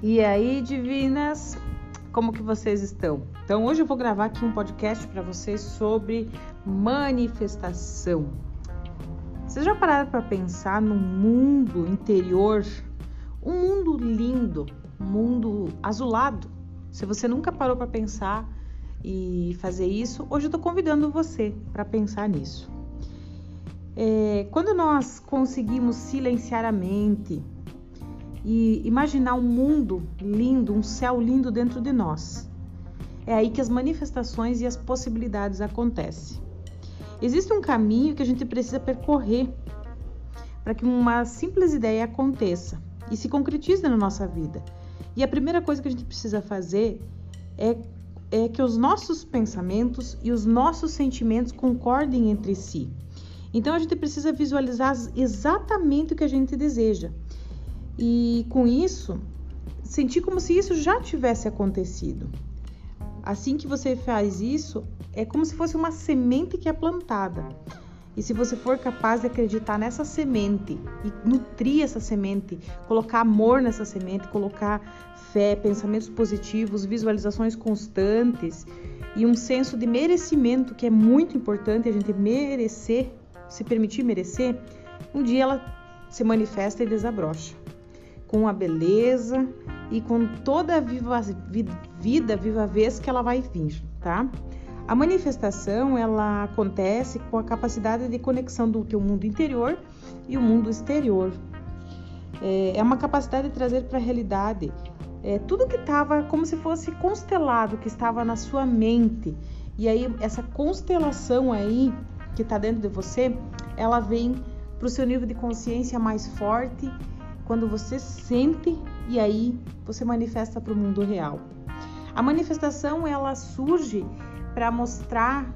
E aí, divinas, como que vocês estão? Então, hoje eu vou gravar aqui um podcast para vocês sobre manifestação. Vocês já pararam para pensar no mundo interior? Um mundo lindo, um mundo azulado. Se você nunca parou para pensar e fazer isso, hoje eu estou convidando você para pensar nisso. É, quando nós conseguimos silenciar a mente, e imaginar um mundo lindo, um céu lindo dentro de nós. É aí que as manifestações e as possibilidades acontecem. Existe um caminho que a gente precisa percorrer para que uma simples ideia aconteça e se concretize na nossa vida. E a primeira coisa que a gente precisa fazer é, é que os nossos pensamentos e os nossos sentimentos concordem entre si. Então a gente precisa visualizar exatamente o que a gente deseja e com isso sentir como se isso já tivesse acontecido. Assim que você faz isso, é como se fosse uma semente que é plantada. E se você for capaz de acreditar nessa semente e nutrir essa semente, colocar amor nessa semente, colocar fé, pensamentos positivos, visualizações constantes e um senso de merecimento que é muito importante a gente merecer, se permitir merecer, um dia ela se manifesta e desabrocha com a beleza e com toda a viva, vida, viva vez que ela vai vir, tá? A manifestação ela acontece com a capacidade de conexão do teu mundo interior e o mundo exterior. É, é uma capacidade de trazer para a realidade é, tudo que estava como se fosse constelado, que estava na sua mente. E aí essa constelação aí que está dentro de você, ela vem para o seu nível de consciência mais forte quando você sente e aí você manifesta para o mundo real. A manifestação ela surge para mostrar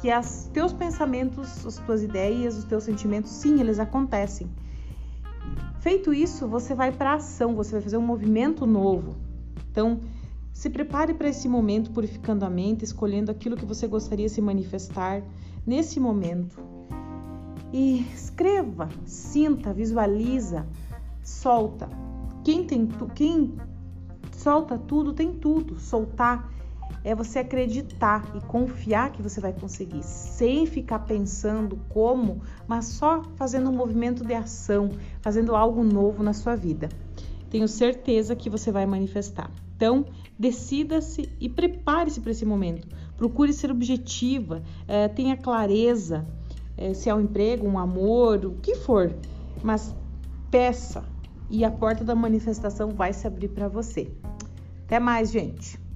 que os teus pensamentos, as tuas ideias, os teus sentimentos, sim, eles acontecem. Feito isso, você vai para ação, você vai fazer um movimento novo. Então, se prepare para esse momento purificando a mente, escolhendo aquilo que você gostaria de se manifestar nesse momento. E escreva, sinta, visualiza solta. Quem tem tu, quem solta tudo tem tudo. Soltar é você acreditar e confiar que você vai conseguir, sem ficar pensando como, mas só fazendo um movimento de ação, fazendo algo novo na sua vida. Tenho certeza que você vai manifestar. Então, decida-se e prepare-se para esse momento. Procure ser objetiva, é, tenha clareza é, se é um emprego, um amor, o que for, mas peça, e a porta da manifestação vai se abrir para você. Até mais, gente!